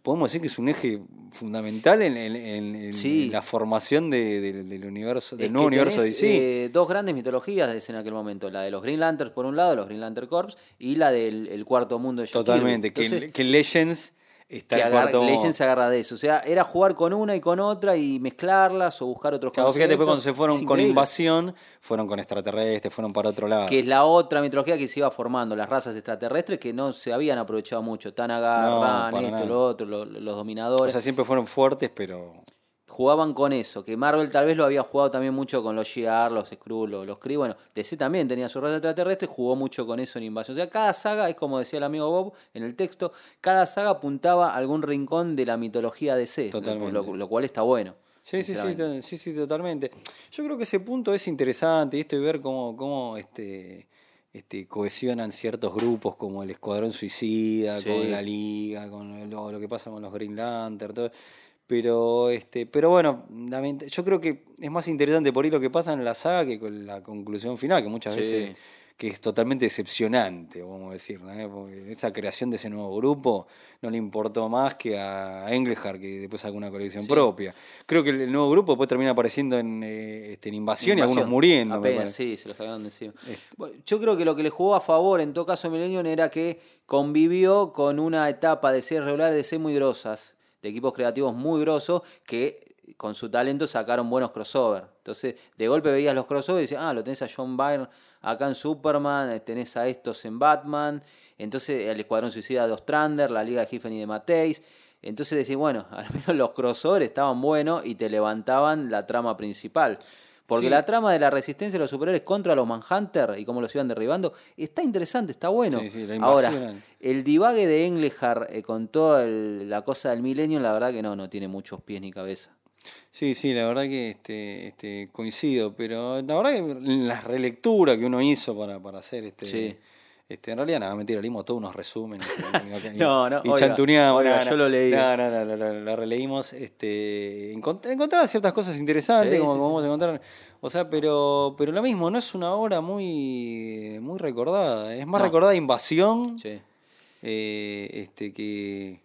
podemos decir que es un eje fundamental en, en- en- en
Sí.
la formación de- de- del universo, del
Es
nuevo universo de DC.
eh, dos grandes mitologías de ese en aquel momento, la de los Green Lanterns por un lado, los Green Lantern Corps, y la del el cuarto mundo de
Totalmente. Que, Legends está
que
el
agarra-
cuarto.
Se agarra de eso. O sea, era jugar con una y con otra y mezclarlas o buscar otros
Claro, fíjate, después cuando se fueron con invasión, fueron con extraterrestres, fueron para otro lado.
que es la otra mitología que se iba formando, las razas extraterrestres que no se habían aprovechado mucho. Tanagar,
No,
Ran,
para
esto,
nada.
lo otro, lo- los
o
dominadores.
sea, siempre fueron fuertes, pero
jugaban con eso, que Marvel tal vez lo había jugado también mucho con los Shi'ar, los Skrull, los, los Kree, bueno, DC también tenía su raza extraterrestre, jugó mucho con eso en Invasión. O sea, cada saga, es como decía el amigo Bob en el texto, cada saga apuntaba a algún rincón de la mitología DC,
Totalmente.
Lo, lo cual está bueno.
Sí, sí, sí, sí, sí, totalmente. Yo creo que ese punto es interesante, y esto y ver cómo, cómo este, este, cohesionan ciertos grupos como el Escuadrón Suicida,
Sí.
con la Liga, con lo, lo que pasa con los Green Lantern, todo. Pero, este, pero bueno, yo creo que es más interesante por ahí lo que pasa en la saga que con la conclusión final, que muchas
Sí.
veces que es totalmente decepcionante, vamos a decir, ¿no? porque esa creación de ese nuevo grupo no le importó más que a Englehart, que después sacó una colección
Sí.
propia. Creo que el nuevo grupo después termina apareciendo en, eh, este, en invasión, y algunos muriendo.
Apenas, sí, se los sacaron de encima. Yo creo que lo que le jugó a favor en todo caso Millennium era que convivió con una etapa de series regulares de C muy grosas, de equipos creativos muy grosos, que con su talento sacaron buenos crossover. Entonces, de golpe veías los crossovers y decías, ah, lo tenés a John Byrne acá en Superman, eh, tenés a estos en Batman, entonces el Escuadrón Suicida de Ostrander, la Liga de Giffen y de Mateis. Entonces decís, bueno, al menos los crossovers estaban buenos y te levantaban la trama principal. Porque
Sí.
la trama de la resistencia de los superiores contra los Manhunter y cómo los iban derribando está interesante, está bueno.
Sí, sí, la
Ahora, el divague de Englehart eh, con toda el- la cosa del milenio, la verdad que no, no tiene muchos pies ni cabeza.
Sí, sí, la verdad que este, este, coincido, pero la verdad que en la relectura que uno hizo para, para hacer este. Este, en realidad, nada, mentira, leímos todos unos resúmenes. y-
No, no,
Y
oiga,
chantuneamos.
oiga,
no, no,
yo lo leí.
No, no, no, lo, releímos. Este, encont- ciertas cosas interesantes,
Sí,
como,
sí,
como
sí.
vamos a encontrar. O sea, pero, pero lo mismo, no es una obra muy, muy recordada. Es más recordada Invasión.
Sí.
Eh, este que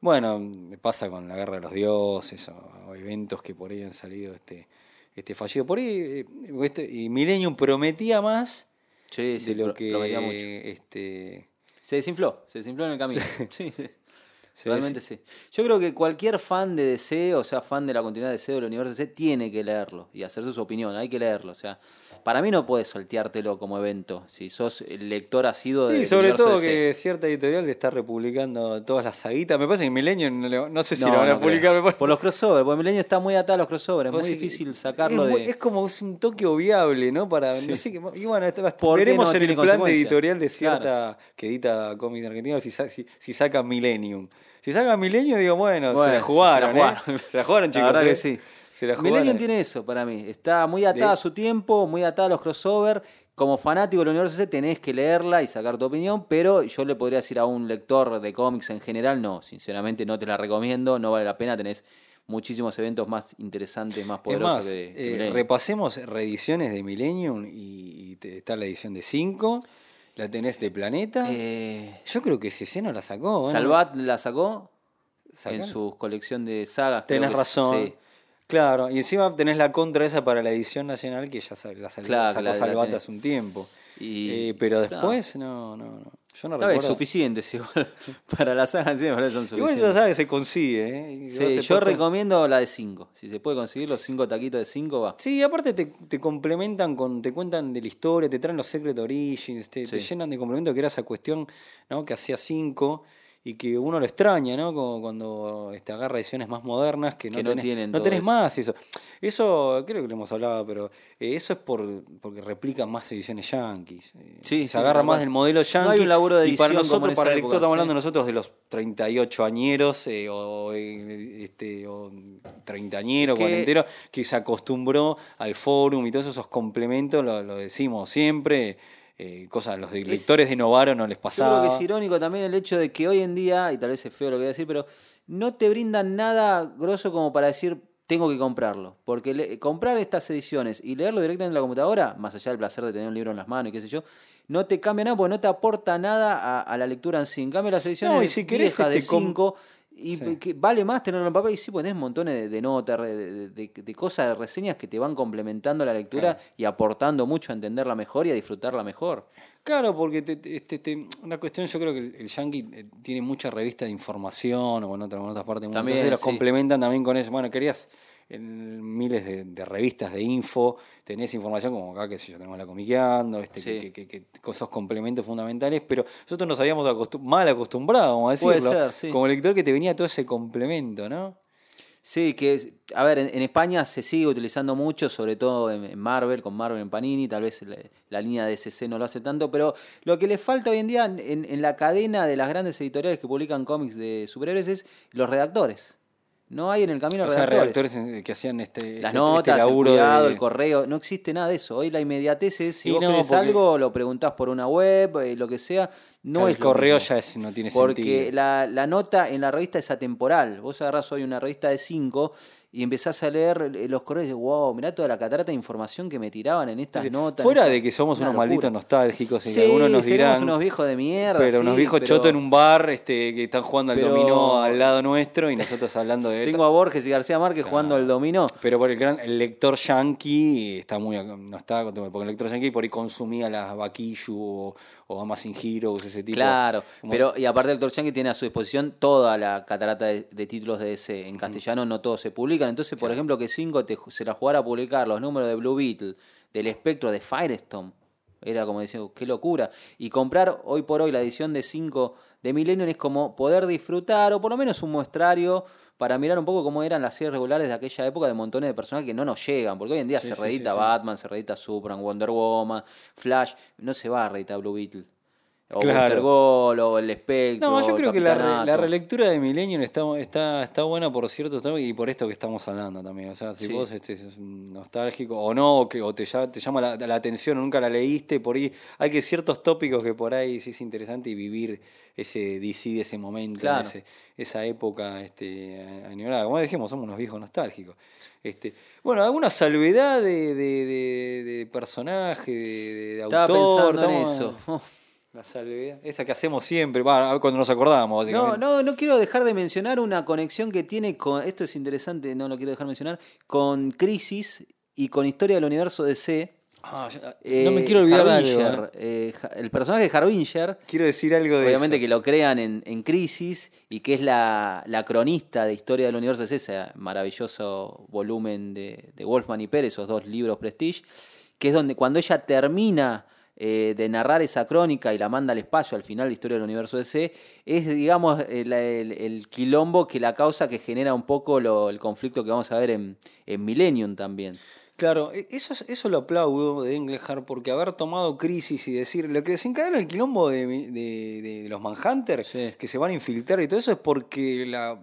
bueno pasa con la guerra de los dioses o, o eventos que por ahí han salido este este fallido por ahí eh, este, y Millennium prometía más
Sí, sí,
de lo que
mucho.
este
Se desinfló, se desinfló en el camino. Sí, sí. Realmente sí. Yo creo que cualquier fan de DC, o sea, fan de la continuidad de DC del universo DC, tiene que leerlo y hacerse su opinión. Hay que leerlo. O sea, para mí no puedes salteártelo como evento. Si sos lector asido de
Sí, sobre todo
DC.
que cierta editorial te está republicando todas las saguitas. Me parece que Millennium, no, no sé si
No,
lo van a
no
publicar. me parece-
Por los crossovers, porque Milenio está muy atado a los crossovers. Es muy difícil sacarlo
es,
de.
es como un toque obviable, ¿no? Para, no sé qué- y bueno, este-
¿Por qué
veremos en el plan de editorial de cierta que edita cómics argentinos si, si, si saca Millennium. Si saca Millennium, digo, bueno,
Bueno,
se la jugaron,
se la
¿eh?
jugaron.
Se la jugaron,
La
chicos.
verdad
¿eh?
que sí.
Se la jugaron.
Millennium tiene eso para mí. Está muy atada a su tiempo, muy atada a los crossovers. Como fanático del universo DC tenés que leerla y sacar tu opinión, pero yo le podría decir a un lector de cómics en general, no, sinceramente no te la recomiendo, no vale la pena, tenés muchísimos eventos más interesantes, más poderosos
más,
que, que
eh, repasemos reediciones de Millennium y, y te- está la edición de 5, la tenés de Planeta.
Eh,
Yo creo que ese no la sacó.
Salvat la sacó en su colección de sagas.
Tenés razón.
sí.
Claro, y encima tenés la contra esa para la edición nacional que ya la sal-
Claro,
sacó
la-
Salvat hace un tiempo.
Y-
Eh, pero después, no, no, no. Yo no recuerdo.
suficientes igual. Para la saga sí me parece son
Igual
suficientes.
ya sabes que se consigue, ¿eh? Vos
Sí,
te
yo
podés-
recomiendo la de 5. Si se puede conseguir los 5 taquitos de 5, va.
Sí, aparte te, te complementan con, te cuentan de la historia, te traen los Secret Origins, te, te
Sí.
llenan de complemento que era esa cuestión, ¿no? Que hacía cinco y que uno lo extraña, ¿no? Como cuando este, agarra ediciones más modernas que no,
Que no
tenés,
tienen
no tenés
eso.
más eso. Eso creo que lo hemos hablado, pero eh, eso es por porque replican más ediciones yankees. Eh,
Sí,
se
sí,
agarra más del modelo
No
yankee.
hay un laburo de
y para nosotros, para el lector, estamos
sí.
hablando nosotros de los 38 añeros eh, o, eh, este, o 30 añeros,
Que-
cuarentero, que se acostumbró al forum y todos esos complementos, lo, lo decimos siempre. Eh, cosas, los lectores de Novaro no les
Yo
pasaba.
creo que es irónico también el hecho de que hoy en día, y tal vez es feo lo que voy a decir, pero no te brindan nada grosso como para decir tengo que comprarlo. Porque le- comprar estas ediciones y leerlo directamente en la computadora, más allá del placer de tener un libro en las manos y qué sé yo, no te cambia nada porque no te aporta nada a, a la lectura en sí. En cambio, las ediciones
No, y si querés,
viejas de
este, com-
5 y
Sí.
que vale más tenerlo en papel y sí, tenés montones de, de notas, de, de- cosas, de reseñas que te van complementando la lectura y aportando mucho a entenderla mejor y a disfrutarla mejor.
Claro, porque te- te- este, te- una cuestión, yo creo que el, el Yankee eh, tiene mucha revista de información o en, otra- en otras partes.
También,
Entonces los complementan también con eso. Bueno, querías en miles de, de revistas de info, tenés información como acá, que sé yo, tenemos la comiqueando, este,
Sí.
que, que, que, que esos complementos fundamentales, pero nosotros nos habíamos acostum- mal acostumbrado, vamos a decirlo,
ser, sí.
como lector que te venía todo ese complemento, ¿no?
Sí, que, a ver, en, en España se sigue utilizando mucho, sobre todo en, en Marvel, con Marvel en Panini, tal vez la, la línea de SC no lo hace tanto, pero lo que le falta hoy en día en, en la cadena de las grandes editoriales que publican cómics de superhéroes es los redactores. No hay en el camino
O sea,
redactores.
que hacían este,
Las
este-
notas,
este
el
laburo
cuidado,
de-
el correo, no existe nada de eso. Hoy la inmediatez es, si
Y
vos
no,
querés
porque-
algo, lo preguntás por una web, eh, lo que sea, no
el correo ya es- no tiene
Porque
sentido.
la, la nota en la revista es atemporal. Vos agarrás hoy una revista de 5 y empezás a leer eh, los correos y dices, wow, mirá toda la catarata de información que me tiraban en estas notas.
Fuera de que somos
una
unos
locura.
malditos nostálgicos y
Sí,
que algunos nos dirán.
unos viejos de mierda.
pero unos viejos
pero
chotos en un bar este, que están jugando al
pero-
dominó al lado nuestro y nosotros hablando de
Tengo a Borges y García Márquez jugando al dominó.
Pero por el gran el lector yankee está muy no está porque el lector yankee por ahí consumía las Bakishu o, o Amazing Heroes, ese tipo.
Claro,
como-
pero y aparte el Torchan que tiene a su disposición toda la catarata de, de títulos de DC. En castellano no todos se publican. Entonces, por ejemplo, que 5 se la jugara a publicar los números de Blue Beetle, del espectro de Firestorm. Era como decir, qué locura. Y comprar hoy por hoy la edición de 5 de Millennium es como poder disfrutar, o por lo menos un muestrario, para mirar un poco cómo eran las series regulares de aquella época de montones de personajes que no nos llegan. Porque hoy en día
Sí,
se
sí,
reedita
sí.
Batman, se reedita Superman, Wonder Woman, Flash. No se va a reeditar Blue Beetle. O
Claro.
O el espectro.
No, yo creo que la, la relectura de Millennium está, está, está buena por cierto y por esto que estamos hablando también. O sea, si
Sí.
vos este, nostálgico o no, o que, o te, ya- te llama la, la atención, o nunca la leíste, por ahí hay que ciertos tópicos que por ahí sí es interesante y vivir ese DC de ese momento,
Claro.
ese- esa época este, añorada. Como dijimos, somos unos viejos nostálgicos. Este, bueno, alguna salvedad de, de, de, de personaje, de, de
Estaba
autor.
pensando en eso.
La salvedad, esa que hacemos siempre, va, cuando nos acordamos,
No,
básicamente.
no, no quiero dejar de mencionar una conexión que tiene con. Esto es interesante, no lo quiero dejar de mencionar. Con Crisis y con Historia del Universo DC.
Ah, yo- no
Eh,
me quiero olvidar de algo.
Harbinger,
¿eh?
eh, Ja- el personaje de Harbinger.
Quiero decir algo de
Obviamente
eso.
que lo crean en, en Crisis y que es la, la cronista de Historia del Universo DC, ese maravilloso volumen de, de Wolfman y Pérez, esos dos libros Prestige, que es donde cuando ella termina eh, de narrar esa crónica y la manda al espacio al final de Historia del Universo DC, es, digamos, el, el- el quilombo que la causa que genera un poco lo- el conflicto que vamos a ver en, en Millennium también.
Claro, e- eso, es- eso lo aplaudo de Englehart porque haber tomado crisis y decir lo que desencadena el quilombo de, de- de los Manhunters,
Sí.
que se van a infiltrar y todo eso es porque la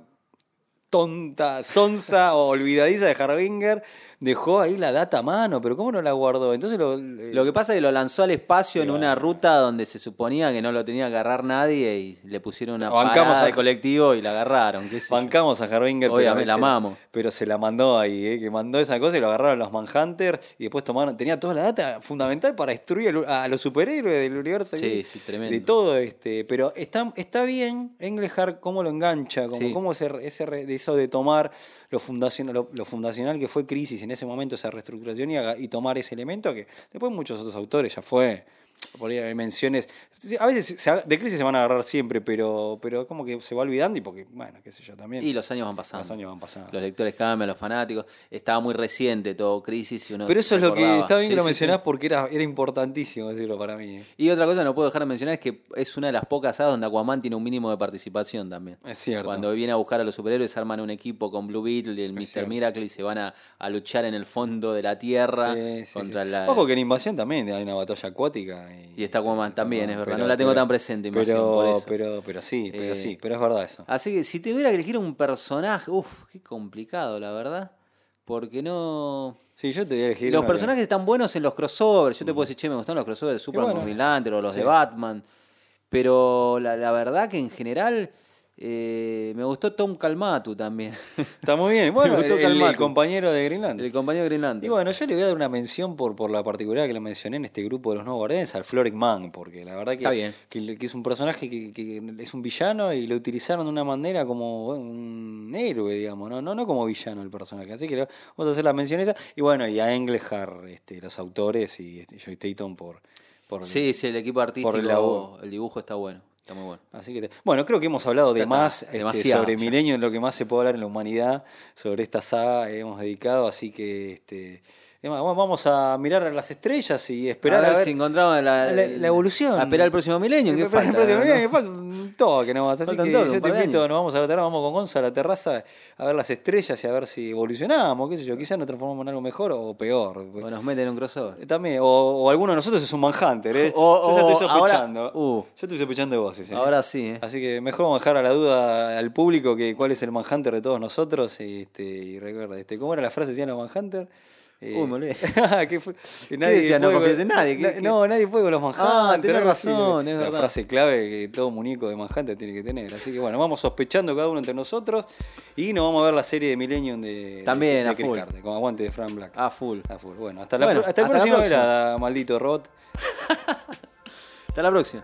tonta, sonsa o olvidadiza de Harbinger dejó ahí la data a mano, pero ¿cómo no la guardó? Entonces lo, eh,
Lo que pasa es que lo lanzó al espacio en una ruta donde se suponía que no lo tenía que agarrar nadie y le pusieron una
Bancamos
parada
a-
de colectivo y la agarraron. qué sé yo.
Bancamos a Harbinger, pero,
Obviamente, la
se-
amamos.
pero se la mandó ahí, eh, que mandó esa cosa y lo agarraron los Manhunters y después tomaron, tenía toda la data fundamental para destruir al- a los superhéroes del universo.
Sí,
ahí,
sí, tremendo.
De todo este, pero está, está bien Englehart cómo lo engancha, como
Sí.
cómo ese, ese eso de tomar lo fundacional, lo, lo fundacional que fue Crisis en ese momento, esa reestructuración y, haga- y tomar ese elemento que después muchos otros autores ya fue. Por ahí hay menciones. A veces se- de crisis se van a agarrar siempre, pero, pero como que se va olvidando y porque, bueno, qué sé yo también.
Y los años van pasando.
Los años van pasando.
Los lectores cambian, los fanáticos. Estaba muy reciente todo Crisis y uno
Pero eso es lo que está bien
Sí,
que lo
sí,
mencionás
sí.
porque era, era importantísimo decirlo para mí. eh.
Y otra cosa que no puedo dejar de mencionar es que es una de las pocas sagas donde Aquaman tiene un mínimo de participación también.
Es cierto.
Cuando viene a buscar a los superhéroes, arman un equipo con Blue Beetle y el Mr. Miracle y se van a, a luchar en el fondo de la Tierra
Sí, sí,
contra la.
Ojo que en Invasión también hay una batalla acuática. Y,
Y está Aquaman también, es verdad.
pero-
no la tengo
pero-
tan presente,
pero,
por eso.
Pero, pero sí, pero
Eh,
sí, pero es verdad eso.
Así que si tuviera que elegir un personaje, uff, qué complicado, la verdad. Porque no.
Sí, yo te voy a elegir.
Los
que-
personajes están buenos en los crossovers. Yo te puedo decir, che, me gustaron los crossovers de Superman
bueno,
con o los
sí.
de Batman. Pero la, la verdad que en general eh, me gustó Tom Calmatu también.
Está muy bien. Bueno, el, el- el compañero de Greenland.
el compañero de Green Lantern.
Y bueno, yo le voy a dar una mención por, por la particularidad que lo mencioné en este grupo de los nuevos guardianes al Floric Man, porque la verdad que,
Está bien.
que, que es un personaje que, que es un villano y lo utilizaron de una manera como un héroe, digamos, ¿no? No, no como villano el personaje. Así que vamos a hacer la mención esa. Y bueno, y a Englehart, este, los autores y este, Joy Tatum por, por
sí, sí, el equipo artístico, el dibujo está bueno. Está muy bueno.
Así que, te- bueno, creo que hemos hablado de más este, sobre. Milenio, en lo que más se puede hablar en la humanidad, sobre esta saga hemos dedicado, así que este, vamos a mirar a las estrellas y esperar
a
a
ver, si encontramos la,
la, la evolución.
A esperar el próximo milenio. ¿qué
El
falta?
próximo milenio, falta un toque nomás. Así
Falta un
que
toque,
yo te invito, nos vamos a la terraza, vamos con Gonza a la terraza a ver las estrellas y a ver si evolucionamos, qué sé yo, quizás nos transformamos en algo mejor o peor.
O nos meten en un crossover.
También, o, o alguno de nosotros es un Manhunter, ¿eh?
O-
yo ya estoy
ahora-
sospechando.
uh.
yo estoy sospechando de vos, ¿eh?
Ahora sí, ¿eh?
Así que mejor vamos a dejar a la duda al público que cuál es el Manhunter de todos nosotros. Este, y recuerda, este, ¿cómo era la frase que decían los Manhunter? Eh,
Uy, me olvidé.
¿qué fue? Que
decía? No
puede
confíes
con-
en nadie, ¿qué-?
No, nadie puede con los Manhunter.
Ah, tenés razón, es
La frase clave que todo muñeco de Manhunter tiene que tener. Así que bueno, vamos sospechando cada uno entre nosotros. Y nos vamos a ver la serie de Millennium de,
También,
de, de
a
Chris
full.
Carter, con aguante de Frank Black.
A full.
A full. Bueno, hasta, la,
Bueno,
pro- hasta el
hasta la
próximo
próxima.
velada, maldito robot.
Hasta la próxima.